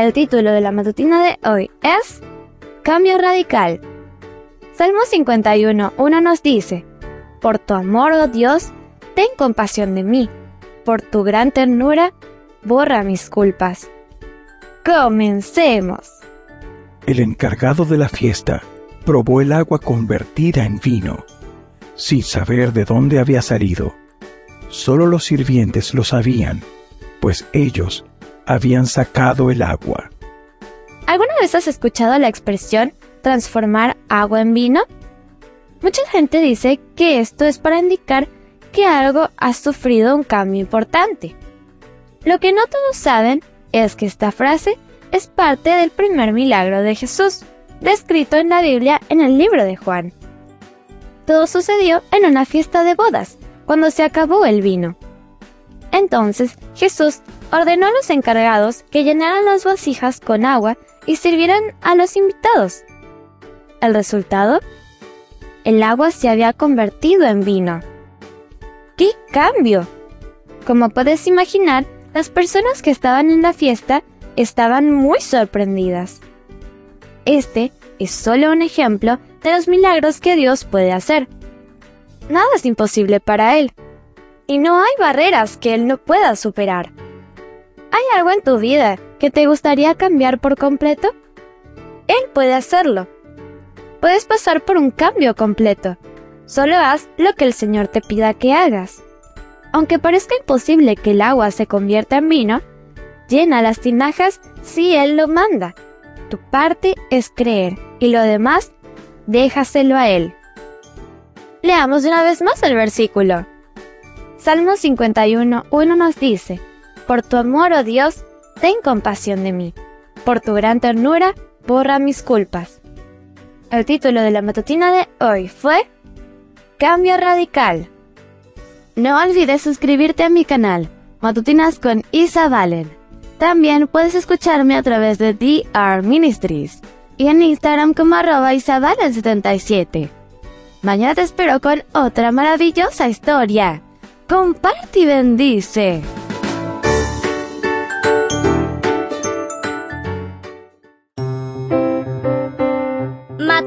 El título de la matutina de hoy es Cambio Radical. Salmo 51, 1 nos dice, Por tu amor, oh Dios, ten compasión de mí. Por tu gran ternura, borra mis culpas. Comencemos. El encargado de la fiesta probó el agua convertida en vino, sin saber de dónde había salido. Solo los sirvientes lo sabían, pues ellos habían sacado el agua. ¿Alguna vez has escuchado la expresión transformar agua en vino? Mucha gente dice que esto es para indicar que algo ha sufrido un cambio importante. Lo que no todos saben es que esta frase es parte del primer milagro de Jesús, descrito en la Biblia en el libro de Juan. Todo sucedió en una fiesta de bodas, cuando se acabó el vino. Entonces Jesús ordenó a los encargados que llenaran las vasijas con agua y sirvieran a los invitados. ¿El resultado? El agua se había convertido en vino. ¡Qué cambio! Como puedes imaginar, las personas que estaban en la fiesta estaban muy sorprendidas. Este es solo un ejemplo de los milagros que Dios puede hacer nada es imposible para Él. Y no hay barreras que Él no pueda superar. ¿Hay algo en tu vida que te gustaría cambiar por completo? Él puede hacerlo. Puedes pasar por un cambio completo. Solo haz lo que el Señor te pida que hagas. Aunque parezca imposible que el agua se convierta en vino, llena las tinajas si Él lo manda. Tu parte es creer y lo demás, déjaselo a Él. Leamos una vez más el versículo. Salmo 51, 1 nos dice, Por tu amor, oh Dios, ten compasión de mí. Por tu gran ternura, borra mis culpas. El título de la matutina de hoy fue Cambio Radical. No olvides suscribirte a mi canal, Matutinas con Isa Valen. También puedes escucharme a través de DR Ministries y en Instagram como arroba isavalen77. Mañana te espero con otra maravillosa historia. Comparte y bendice.